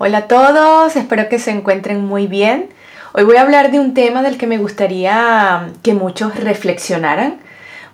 Hola a todos, espero que se encuentren muy bien. Hoy voy a hablar de un tema del que me gustaría que muchos reflexionaran.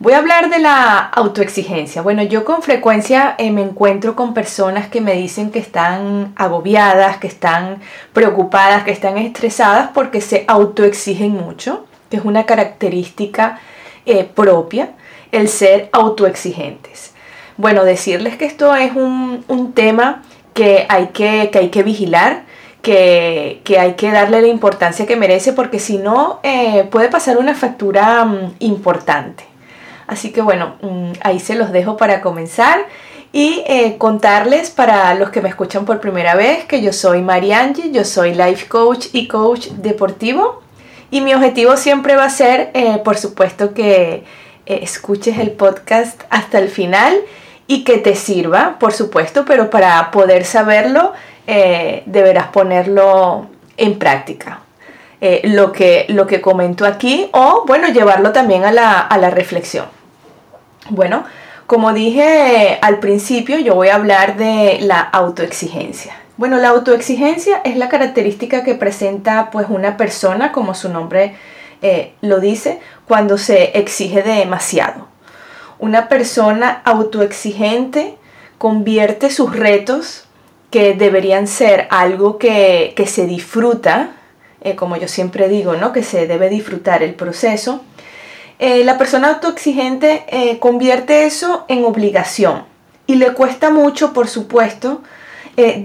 Voy a hablar de la autoexigencia. Bueno, yo con frecuencia eh, me encuentro con personas que me dicen que están agobiadas, que están preocupadas, que están estresadas porque se autoexigen mucho, que es una característica eh, propia el ser autoexigentes. Bueno, decirles que esto es un, tema que hay que, hay que vigilar, que, hay que darle la importancia que merece, porque si no, eh, puede pasar una factura mm, importante. Así que bueno, mm, ahí se los dejo para comenzar y eh, contarles para los que me escuchan por primera vez que yo soy Mariangi, yo soy life coach y coach deportivo y mi objetivo siempre va a ser, eh, por supuesto, que escuches el podcast hasta el final y que te sirva, por supuesto, pero para poder saberlo eh, deberás ponerlo en práctica. Eh, lo, que, lo que comento aquí o, bueno, llevarlo también a la, a la reflexión. Bueno, como dije al principio, yo voy a hablar de la autoexigencia. Bueno, la autoexigencia es la característica que presenta pues una persona, como su nombre eh, lo dice, cuando se exige demasiado. Una persona autoexigente convierte sus retos, que deberían ser algo que, se disfruta, eh, como yo siempre digo, ¿no? que se debe disfrutar el proceso, eh, la persona autoexigente eh, convierte eso en obligación y le cuesta mucho, por supuesto,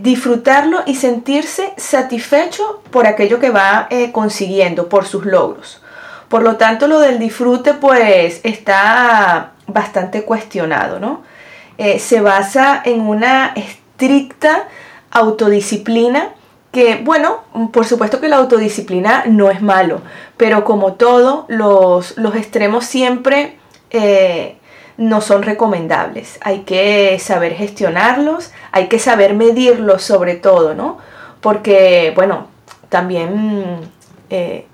disfrutarlo y sentirse satisfecho por aquello que va consiguiendo, por sus logros. Por lo tanto, lo del disfrute pues está bastante cuestionado, ¿no? Eh, se basa en una estricta autodisciplina que, bueno, por supuesto que la autodisciplina no es malo, pero como todo, los, extremos siempre eh, no son recomendables. Hay que saber gestionarlos, hay que saber medirlos sobre todo, ¿no? Porque, bueno, también eh,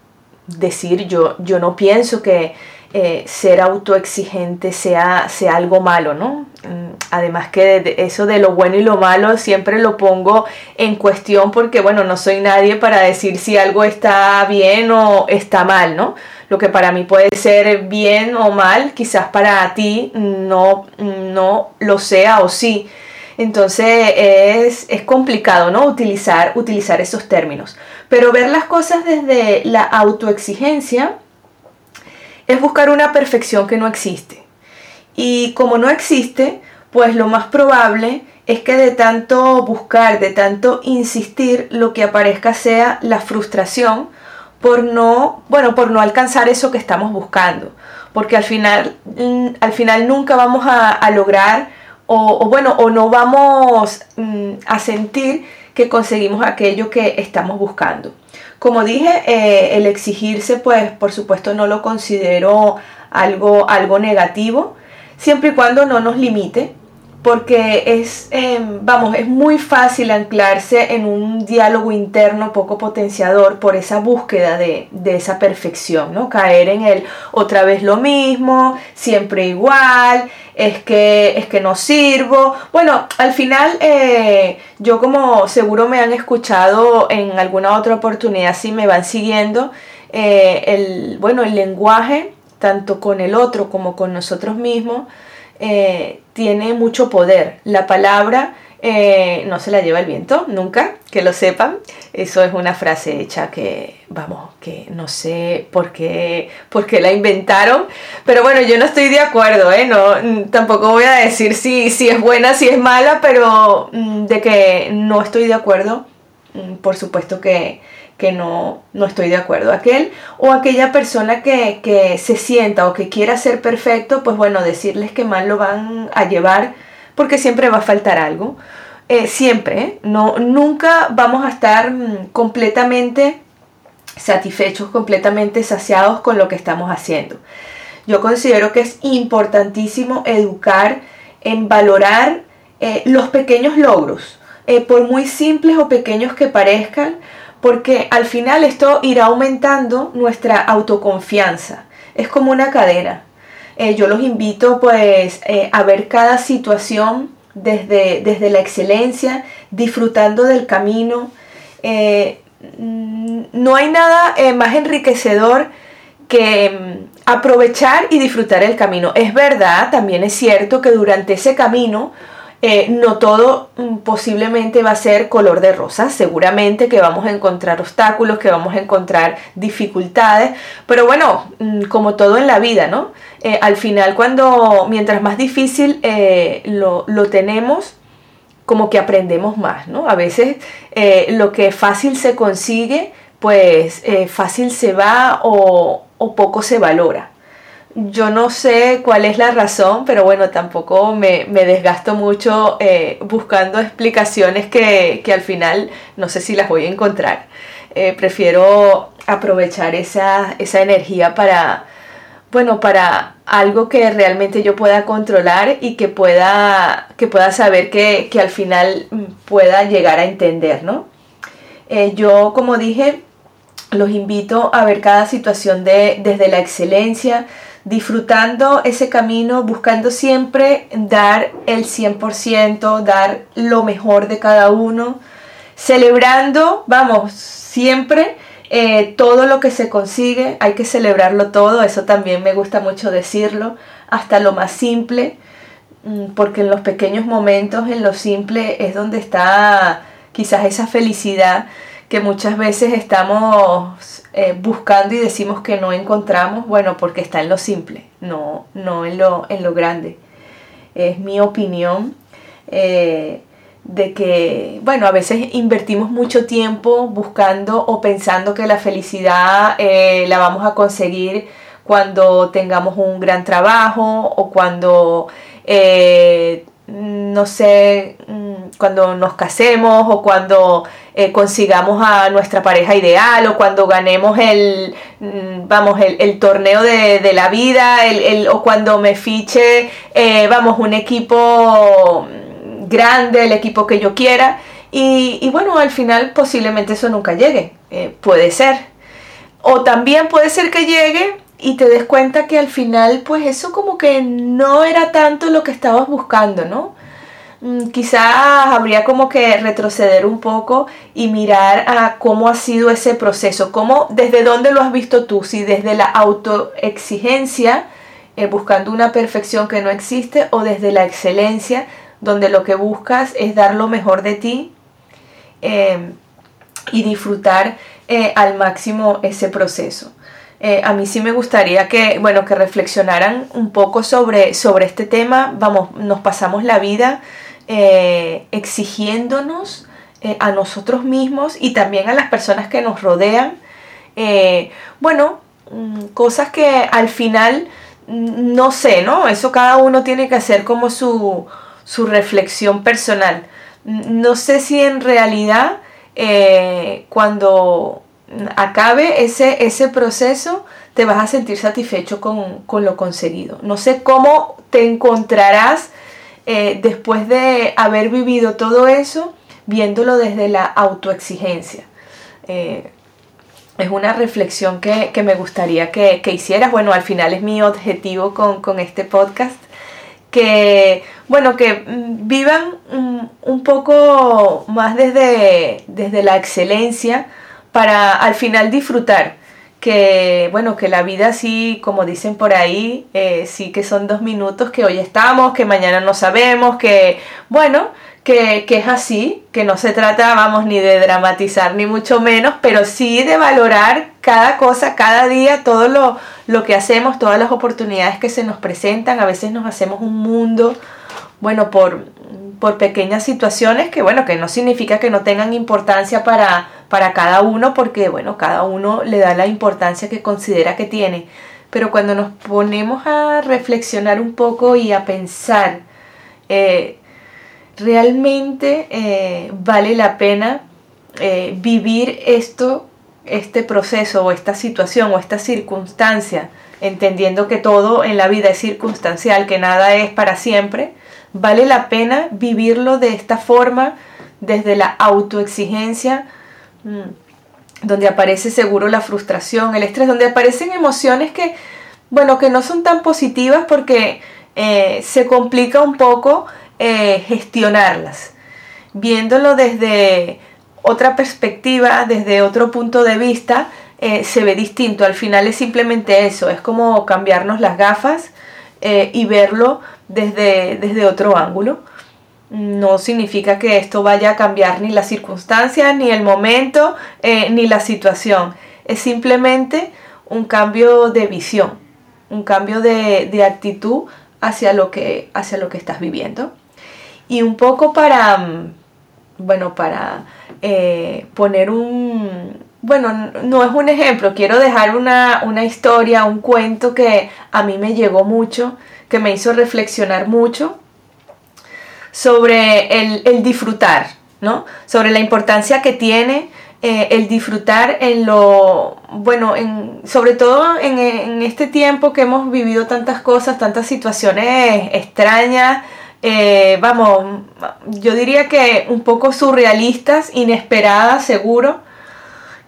decir yo, yo no pienso que eh, ser autoexigente sea, sea algo malo, ¿no? Mm, además que eso de lo bueno y lo malo siempre lo pongo en cuestión porque, bueno, no soy nadie para decir si algo está bien o está mal, ¿no? Lo que para mí puede ser bien o mal, quizás para ti no, no lo sea o sí. Entonces es, es, complicado, ¿no? Utilizar, utilizar esos términos. Pero ver las cosas desde la autoexigencia es buscar una perfección que no existe. Y como no existe, pues lo más probable es que de tanto buscar, de tanto insistir, lo que aparezca sea la frustración por no, bueno, por no alcanzar eso que estamos buscando. Porque al final, mm, al final nunca vamos a, lograr o, bueno, o no vamos mm, a sentir que conseguimos aquello que estamos buscando. Como dije, eh, el exigirse, pues por supuesto no lo considero algo, algo negativo, siempre y cuando no nos limite, porque es, em, vamos, es muy fácil anclarse en un diálogo interno poco potenciador por esa búsqueda de, esa perfección, ¿no? Caer en el otra vez lo mismo, siempre igual, es que, es que no sirvo. Bueno, al final eh, yo como seguro me han escuchado en alguna otra oportunidad, si me van siguiendo, eh, el, bueno, el lenguaje, tanto con el otro como con nosotros mismos, eh, tiene mucho poder. La palabra eh, no se la lleva el viento, nunca, que lo sepan. Eso es una frase hecha que, vamos, que no sé por qué, por qué la inventaron. Pero bueno, yo no estoy de acuerdo, ¿eh? No, tampoco voy a decir si, si es buena, si es mala, pero mm, de que no estoy de acuerdo, mm, por supuesto que, que no, no estoy de acuerdo. Aquel o aquella persona que, se sienta o que quiera ser perfecto, pues bueno, decirles que mal lo van a llevar porque siempre va a faltar algo. Eh, siempre, ¿eh? no, nunca vamos a estar mm, completamente satisfechos, completamente saciados con lo que estamos haciendo. Yo considero que es importantísimo educar en valorar eh, los pequeños logros, por muy simples o pequeños que parezcan, porque al final esto irá aumentando nuestra autoconfianza. Es como una cadena. Eh, yo los invito pues eh, a ver cada situación desde, desde la excelencia, disfrutando del camino. Eh, no hay nada más enriquecedor que mm, aprovechar y disfrutar el camino. Es verdad, también es cierto que durante ese camino eh, no todo mm, posiblemente va a ser color de rosa, seguramente que vamos a encontrar obstáculos, que vamos a encontrar dificultades, pero bueno, mm, como todo en la vida, ¿no? Eh, al final cuando, mientras más difícil eh, lo, tenemos, como que aprendemos más, ¿no? A veces lo que fácil se consigue, pues fácil se va o poco se valora. Yo no sé cuál es la razón, pero bueno, tampoco me, desgasto mucho eh, buscando explicaciones que, al final no sé si las voy a encontrar. Eh, prefiero aprovechar esa, energía para, bueno, para algo que realmente yo pueda controlar y que pueda, que pueda saber que, al final pueda llegar a entender, ¿no? Eh, yo, como dije, los invito a ver cada situación de, desde la excelencia, disfrutando ese camino, buscando siempre dar el 100%, dar lo mejor de cada uno, celebrando, vamos, siempre eh, todo lo que se consigue, hay que celebrarlo todo, eso también me gusta mucho decirlo, hasta lo más simple, mm, porque en los pequeños momentos, en lo simple, es donde está quizás esa felicidad que muchas veces estamos eh, buscando y decimos que no encontramos, bueno, porque está en lo simple, no, no en, lo, en lo grande. Es mi opinión eh, de que, bueno, a veces invertimos mucho tiempo buscando o pensando que la felicidad eh, la vamos a conseguir cuando tengamos un gran trabajo o cuando no sé, mm, cuando nos casemos o cuando eh, consigamos a nuestra pareja ideal o cuando ganemos el, mm, vamos, el, torneo de, la vida el, o cuando me fiche, eh, vamos, un equipo grande, el equipo que yo quiera. Y, bueno, al final posiblemente eso nunca llegue, eh, puede ser. O también puede ser que llegue y te des cuenta que al final pues eso como que no era tanto lo que estabas buscando, ¿no? Mm, quizás habría como que retroceder un poco y mirar a cómo ha sido ese proceso, cómo, desde dónde lo has visto tú, si desde la autoexigencia, eh, buscando una perfección que no existe, o desde la excelencia, donde lo que buscas es dar lo mejor de ti eh, y disfrutar eh, al máximo ese proceso. Eh, a mí sí me gustaría que, bueno, que reflexionaran un poco sobre, sobre este tema. Vamos, nos pasamos la vida eh, exigiéndonos eh, a nosotros mismos y también a las personas que nos rodean. bueno, mm, cosas que al final mm, no sé, ¿no? Eso cada uno tiene que hacer como su, su reflexión personal. No sé si en realidad cuando acabe ese, ese proceso, te vas a sentir satisfecho con, lo conseguido. No sé cómo te encontrarás eh, después de haber vivido todo eso, viéndolo desde la autoexigencia. Eh, es una reflexión que, me gustaría que, hicieras. Bueno, al final es mi objetivo con, este podcast. Que, bueno, que mm, vivan mm, un poco más desde, desde la excelencia, para al final disfrutar. Que bueno, que la vida sí, como dicen por ahí, eh, sí que son dos minutos, que hoy estamos, que mañana no sabemos, que bueno, que, es así, que no se trata, vamos, ni de dramatizar, ni mucho menos, pero sí de valorar cada cosa, cada día, todo lo, lo que hacemos, todas las oportunidades que se nos presentan. A veces nos hacemos un mundo, bueno, por, por pequeñas situaciones que, bueno, que no significa que no tengan importancia para, para cada uno, porque, bueno, cada uno le da la importancia que considera que tiene. Pero cuando nos ponemos a reflexionar un poco y a pensar, eh, realmente eh, vale la pena eh, vivir esto, este proceso o esta situación o esta circunstancia, entendiendo que todo en la vida es circunstancial, que nada es para siempre, vale la pena vivirlo de esta forma, desde la autoexigencia, donde aparece seguro la frustración, el estrés, donde aparecen emociones que, bueno, que no son tan positivas porque eh, se complica un poco eh, gestionarlas. viéndolo desde otra perspectiva, desde otro punto de vista, eh, se ve distinto. Al final es simplemente eso, es como cambiarnos las gafas y verlo desde, desde otro ángulo. No significa que esto vaya a cambiar ni las circunstancias, ni el momento, eh, ni la situación. Es simplemente un cambio de visión, un cambio de, actitud hacia lo, que, hacia lo que estás viviendo. Y un poco para, mm, bueno, para poner un, bueno, no es un ejemplo, quiero dejar una, historia, un cuento que a mí me llegó mucho, que me hizo reflexionar mucho sobre el, disfrutar, ¿no? Sobre la importancia que tiene eh, el disfrutar en lo, bueno, en, sobre todo en, este tiempo que hemos vivido tantas cosas, tantas situaciones extrañas, eh, vamos, yo diría que un poco surrealistas, inesperadas, seguro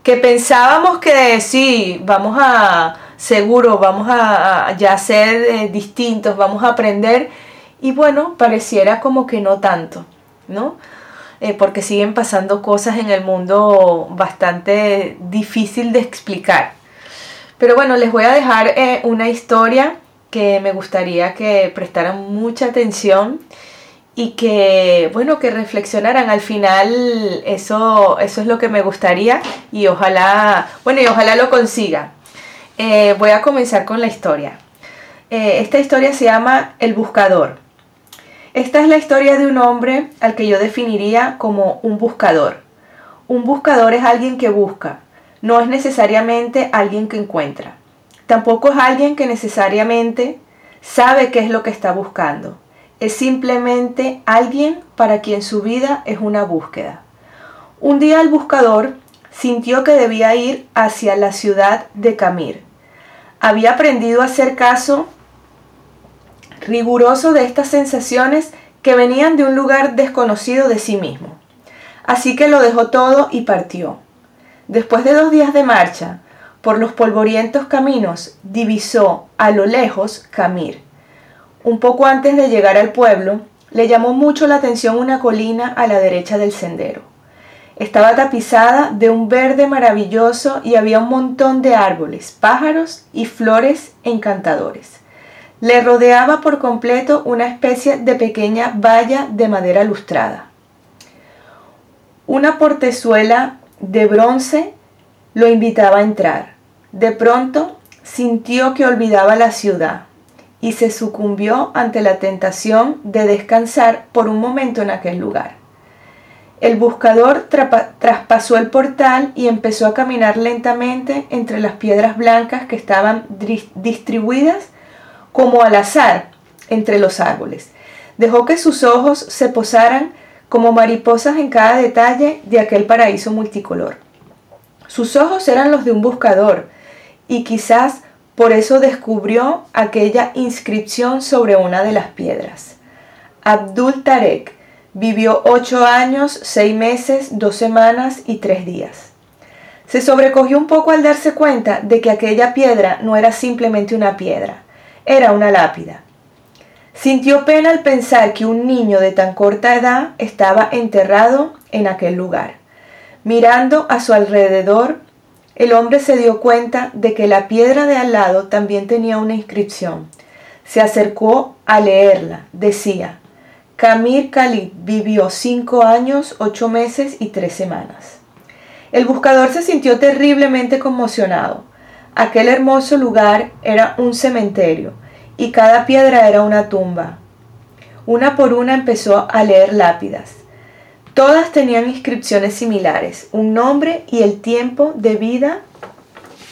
que pensábamos que sí, vamos a, seguro, vamos a, ya ser eh, distintos, vamos a aprender, y bueno, pareciera como que no tanto, ¿no? Eh, porque siguen pasando cosas en el mundo bastante difícil de explicar. Pero bueno, les voy a dejar eh, una historia que me gustaría que prestaran mucha atención y que, bueno, que reflexionaran. Al final eso, eso es lo que me gustaría y ojalá, bueno, y ojalá lo consiga. Eh, voy a comenzar con la historia. Esta historia se llama El Buscador. Esta es la historia de un hombre al que yo definiría como un buscador. Un buscador es alguien que busca, no es necesariamente alguien que encuentra. Tampoco es alguien que necesariamente sabe qué es lo que está buscando es simplemente alguien para quien su vida es una búsqueda. Un día el buscador sintió que debía ir hacia la ciudad de Camir. Había aprendido a hacer caso riguroso de estas sensaciones que venían de un lugar desconocido de sí mismo. Así que lo dejó todo y partió. Después de dos días de marcha, por los polvorientos caminos, divisó a lo lejos Camir un poco antes de llegar al pueblo, le llamó mucho la atención una colina a la derecha del sendero. Estaba tapizada de un verde maravilloso y había un montón de árboles, pájaros y flores encantadores. Le rodeaba por completo una especie de pequeña valla de madera lustrada. Una portezuela de bronce lo invitaba a entrar. De pronto sintió que olvidaba la ciudad, y se sucumbió ante la tentación de descansar por un momento en aquel lugar. El buscador traspasó el portal y empezó a caminar lentamente entre las piedras blancas que estaban distribuidas como al azar entre los árboles. Dejó que sus ojos se posaran como mariposas en cada detalle de aquel paraíso multicolor. Sus ojos eran los de un buscador y quizás por eso descubrió aquella inscripción sobre una de las piedras. Abdul Tarek vivió ocho años, seis meses, dos semanas y tres días. Se sobrecogió un poco al darse cuenta de que aquella piedra no era simplemente una piedra, era una lápida. Sintió pena al pensar que un niño de tan corta edad estaba enterrado en aquel lugar. Mirando a su alrededor, el hombre se dio cuenta de que la piedra de al lado también tenía una inscripción. Se acercó a leerla. Decía, Kamir Khalid vivió cinco años, ocho meses y tres semanas. El buscador se sintió terriblemente conmocionado. Aquel hermoso lugar era un cementerio y cada piedra era una tumba. Una por una empezó a leer lápidas. Todas tenían inscripciones similares, un nombre y el tiempo de vida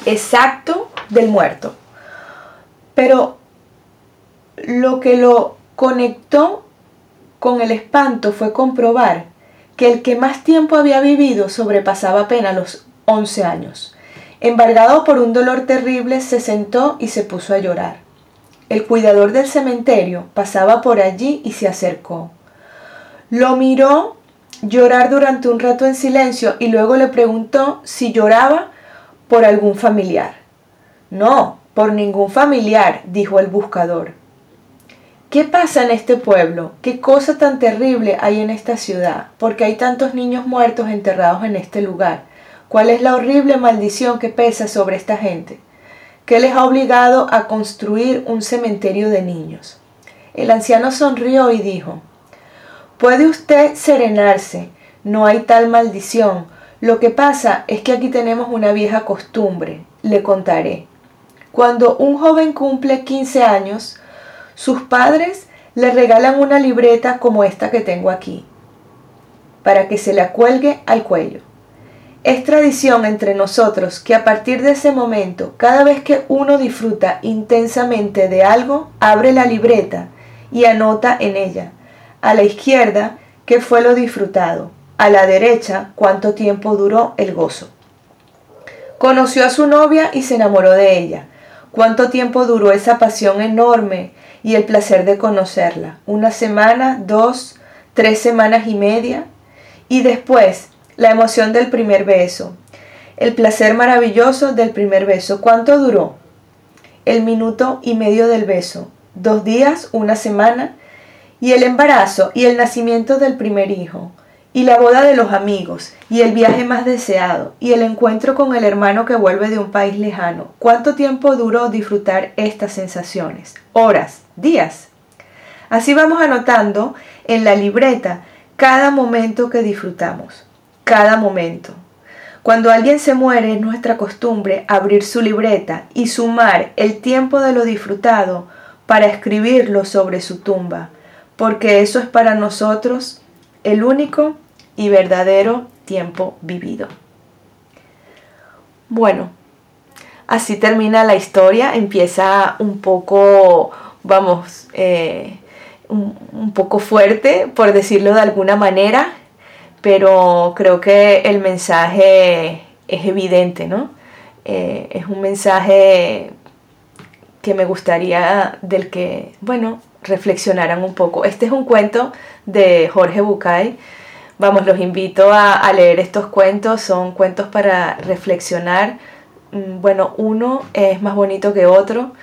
exacto del muerto. Pero lo que lo conectó con el espanto fue comprobar que el que más tiempo había vivido sobrepasaba apenas los 11 años. Embargado por un dolor terrible, se sentó y se puso a llorar. El cuidador del cementerio pasaba por allí y se acercó. Lo miró llorar durante un rato en silencio y luego le preguntó si lloraba por algún familiar. No, por ningún familiar, dijo el buscador. ¿Qué pasa en este pueblo? ¿Qué cosa tan terrible hay en esta ciudad? Porque hay tantos niños muertos enterrados en este lugar. ¿Cuál es la horrible maldición que pesa sobre esta gente? ¿Qué les ha obligado a construir un cementerio de niños? El anciano sonrió y dijo, Puede usted serenarse, no hay tal maldición. Lo que pasa es que aquí tenemos una vieja costumbre, le contaré. Cuando un joven cumple 15 años, sus padres le regalan una libreta como esta que tengo aquí, para que se la cuelgue al cuello. Es tradición entre nosotros que a partir de ese momento, cada vez que uno disfruta intensamente de algo, abre la libreta y anota en ella, a la izquierda, qué fue lo disfrutado, a la derecha, cuánto tiempo duró el gozo. Conoció a su novia y se enamoró de ella. ¿Cuánto tiempo duró esa pasión enorme y el placer de conocerla. Una semana, dos, tres semanas y media. Y después, la emoción del primer beso. El placer maravilloso del primer beso. ¿Cuánto duró? El minuto y medio del beso. Dos días, una semana. Y el embarazo y el nacimiento del primer hijo y la boda de los amigos, y el viaje más deseado, y el encuentro con el hermano que vuelve de un país lejano. ¿Cuánto tiempo duró disfrutar estas sensaciones? Horas, días. Así vamos anotando en la libreta cada momento que disfrutamos, cada momento. Cuando alguien se muere es nuestra costumbre abrir su libreta y sumar el tiempo de lo disfrutado para escribirlo sobre su tumba, porque eso es para nosotros el único y verdadero tiempo vivido. Bueno, así termina la historia, empieza un poco, vamos, eh, un, poco fuerte, por decirlo de alguna manera, pero creo que el mensaje es evidente, ¿no? Eh, es un mensaje que me gustaría del que, bueno, reflexionaran un poco. Este es un cuento de Jorge Bucay, Vamos, los invito a, leer estos cuentos, son cuentos para reflexionar. Mm, bueno, uno es más bonito que otro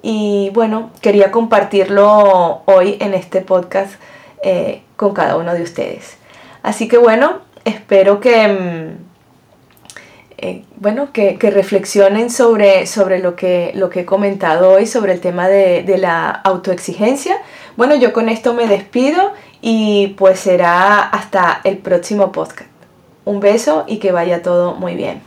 y bueno, quería compartirlo hoy en este podcast eh, con cada uno de ustedes. Así que bueno, espero que... Mm, eh, bueno, que, reflexionen sobre, sobre lo, que, lo que he comentado hoy, sobre el tema de, de la autoexigencia. Bueno, yo con esto me despido y pues será hasta el próximo podcast. Un beso y que vaya todo muy bien.